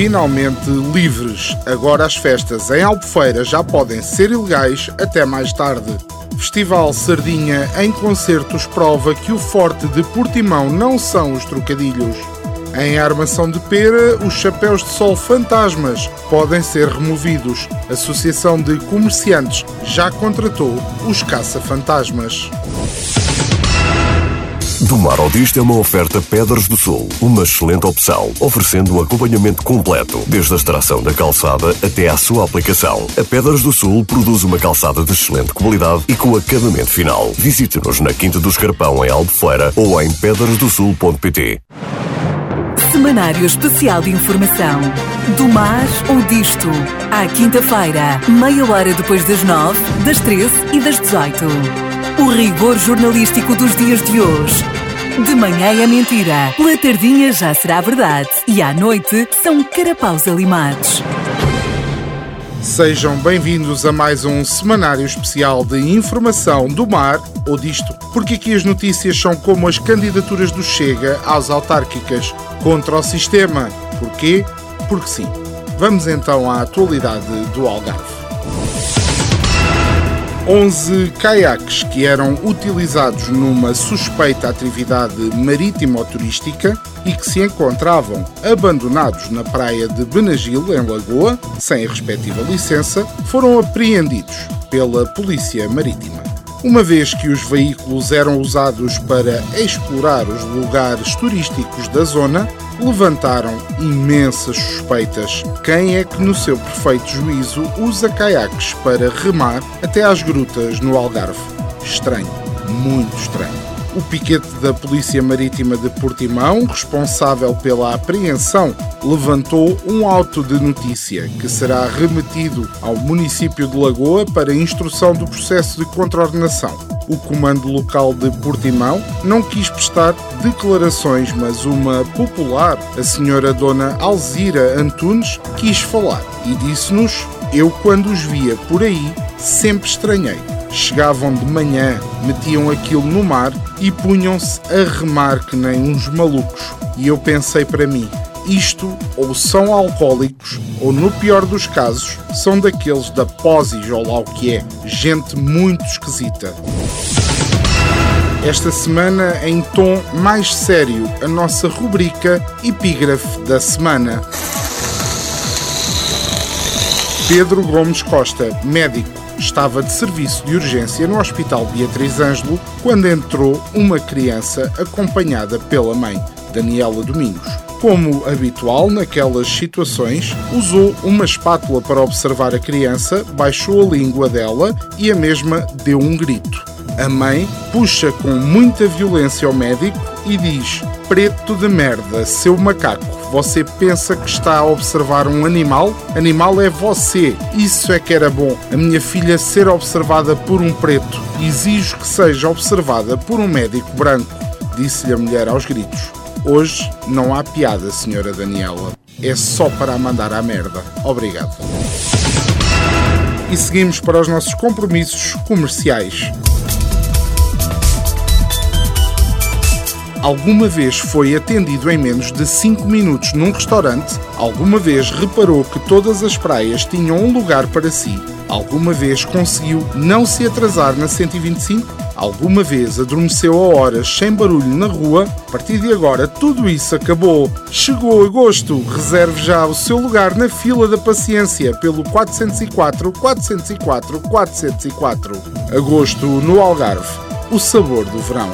Finalmente livres. Agora as festas em Albufeira já podem ser ilegais até mais tarde. Festival Sardinha em concertos prova que o forte de Portimão não são os trocadilhos. Em Armação de Pera, os chapéus de sol fantasmas podem ser removidos. A Associação de Comerciantes já contratou os caça-fantasmas. Do Mar ao Disto é uma oferta Pedras do Sul, uma excelente opção, oferecendo um acompanhamento completo, desde a extração da calçada até à sua aplicação. A Pedras do Sul produz uma calçada de excelente qualidade e com acabamento final. Visite-nos na Quinta do Escarpão, em Albufeira, ou em pedrasdosul.pt. Semanário Especial de Informação. Do mar ou disto. À quinta-feira, meia hora depois das nove, das treze e das dezoito. O rigor jornalístico dos dias de hoje. De manhã é mentira, pela tardinha já será verdade e à noite são carapaus alimados. Sejam bem-vindos a mais um semanário especial de informação do mar ou disto, porque aqui as notícias são como as candidaturas do Chega às autárquicas contra o sistema. Porquê? Porque sim. Vamos então à atualidade do Algarve. 11 caiaques que eram utilizados numa suspeita atividade marítima ou turística e que se encontravam abandonados na praia de Benagil, em Lagoa, sem a respectiva licença, foram apreendidos pela Polícia Marítima. Uma vez que os veículos eram usados para explorar os lugares turísticos da zona, levantaram imensas suspeitas. Quem é que, no seu perfeito juízo, usa caiaques para remar até às grutas no Algarve? Estranho, muito estranho o piquete da Polícia Marítima de Portimão, responsável pela apreensão, levantou um auto de notícia que será remetido ao município de Lagoa para instrução do processo de contraordenação. O comando local de Portimão não quis prestar declarações, mas uma popular, a senhora Dona Alzira Antunes, quis falar e disse-nos: Eu, quando os via por aí, sempre estranhei chegavam de manhã, metiam aquilo no mar e punham-se a remar que nem uns malucos. E eu pensei para mim, isto ou são alcoólicos ou, no pior dos casos, são daqueles da Posis ou lá o que é, gente muito esquisita. Esta semana, em tom mais sério, a nossa rubrica Epígrafe da Semana. Pedro Gomes Costa, médico estava de serviço de urgência no Hospital Beatriz Ângelo quando entrou uma criança acompanhada pela mãe, Daniela Domingos. Como habitual naquelas situações, usou uma espátula para observar a criança, baixou a língua dela e a mesma deu um grito. A mãe puxa com muita violência ao médico e diz: Preto de merda, seu macaco você pensa que está a observar um animal? Animal é você. Isso é que era bom. A minha filha ser observada por um preto. Exijo que seja observada por um médico branco, disse-lhe a mulher aos gritos. Hoje não há piada, senhora Daniela. É só para a mandar à merda. Obrigado. E seguimos para os nossos compromissos comerciais. Alguma vez foi atendido em menos de 5 minutos num restaurante? Alguma vez reparou que todas as praias tinham um lugar para si? Alguma vez conseguiu não se atrasar na 125? Alguma vez adormeceu a horas sem barulho na rua? A partir de agora tudo isso acabou. Chegou agosto. Reserve já o seu lugar na fila da paciência pelo 404 404 404. Agosto no Algarve. O sabor do verão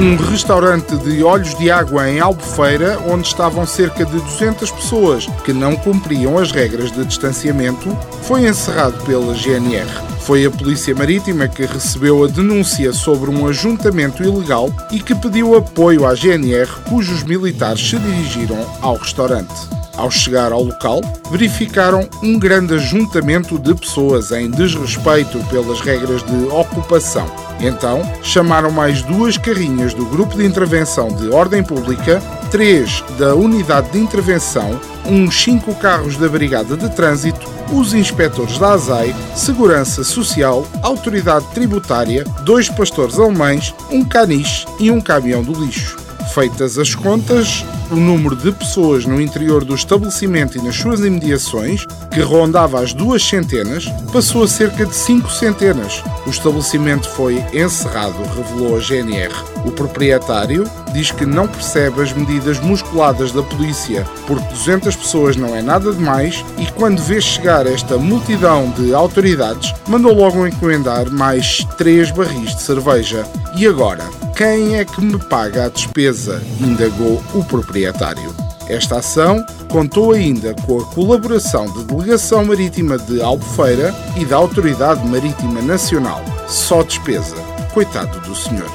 um restaurante de olhos de água em Albufeira, onde estavam cerca de 200 pessoas que não cumpriam as regras de distanciamento, foi encerrado pela GNR. Foi a Polícia Marítima que recebeu a denúncia sobre um ajuntamento ilegal e que pediu apoio à GNR, cujos militares se dirigiram ao restaurante. Ao chegar ao local, verificaram um grande ajuntamento de pessoas em desrespeito pelas regras de ocupação. Então, chamaram mais duas carrinhas do Grupo de Intervenção de Ordem Pública, três da Unidade de Intervenção, uns cinco carros da Brigada de Trânsito, os inspectores da ASAI, Segurança Social, Autoridade Tributária, dois pastores alemães, um caniche e um caminhão do lixo. Feitas as contas, o número de pessoas no interior do estabelecimento e nas suas imediações, que rondava as duas centenas, passou a cerca de cinco centenas. O estabelecimento foi encerrado, revelou a GNR. O proprietário diz que não percebe as medidas musculadas da polícia, porque 200 pessoas não é nada demais e quando vê chegar esta multidão de autoridades, mandou logo encomendar mais três barris de cerveja. E agora? Quem é que me paga a despesa? indagou o proprietário. Esta ação contou ainda com a colaboração da Delegação Marítima de Albufeira e da Autoridade Marítima Nacional. Só despesa. Coitado do senhor.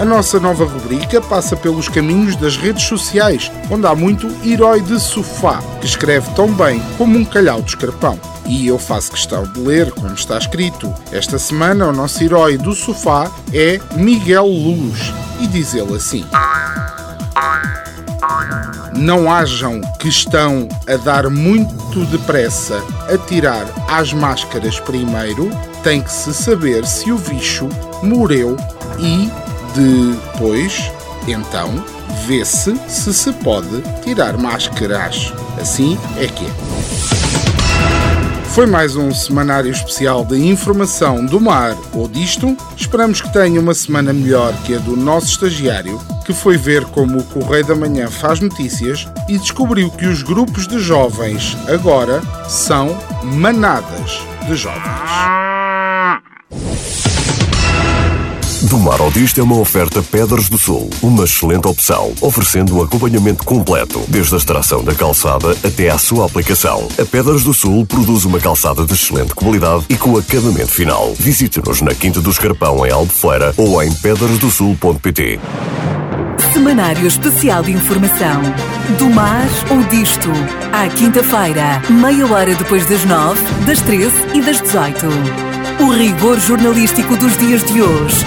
A nossa nova rubrica passa pelos caminhos das redes sociais, onde há muito herói de sofá, que escreve tão bem como um calhau de escarpão. E eu faço questão de ler como está escrito. Esta semana o nosso herói do sofá é Miguel Luz, e diz ele assim: Não hajam que estão a dar muito depressa a tirar as máscaras primeiro, tem que se saber se o bicho morreu e depois, então, vê-se se se pode tirar máscaras. Assim é que é. Foi mais um semanário especial de informação do mar ou disto. Esperamos que tenha uma semana melhor que a do nosso estagiário, que foi ver como o Correio da Manhã faz notícias e descobriu que os grupos de jovens agora são manadas de jovens. Do Mar ao Disto é uma oferta Pedras do Sul, uma excelente opção, oferecendo um acompanhamento completo, desde a extração da calçada até à sua aplicação. A Pedras do Sul produz uma calçada de excelente qualidade e com acabamento final. Visite-nos na Quinta do Escarpão, em Albufeira, ou em pedrasdosul.pt. Semanário Especial de Informação. Do mar ou disto. À quinta-feira, meia hora depois das nove, das treze e das dezoito. O rigor jornalístico dos dias de hoje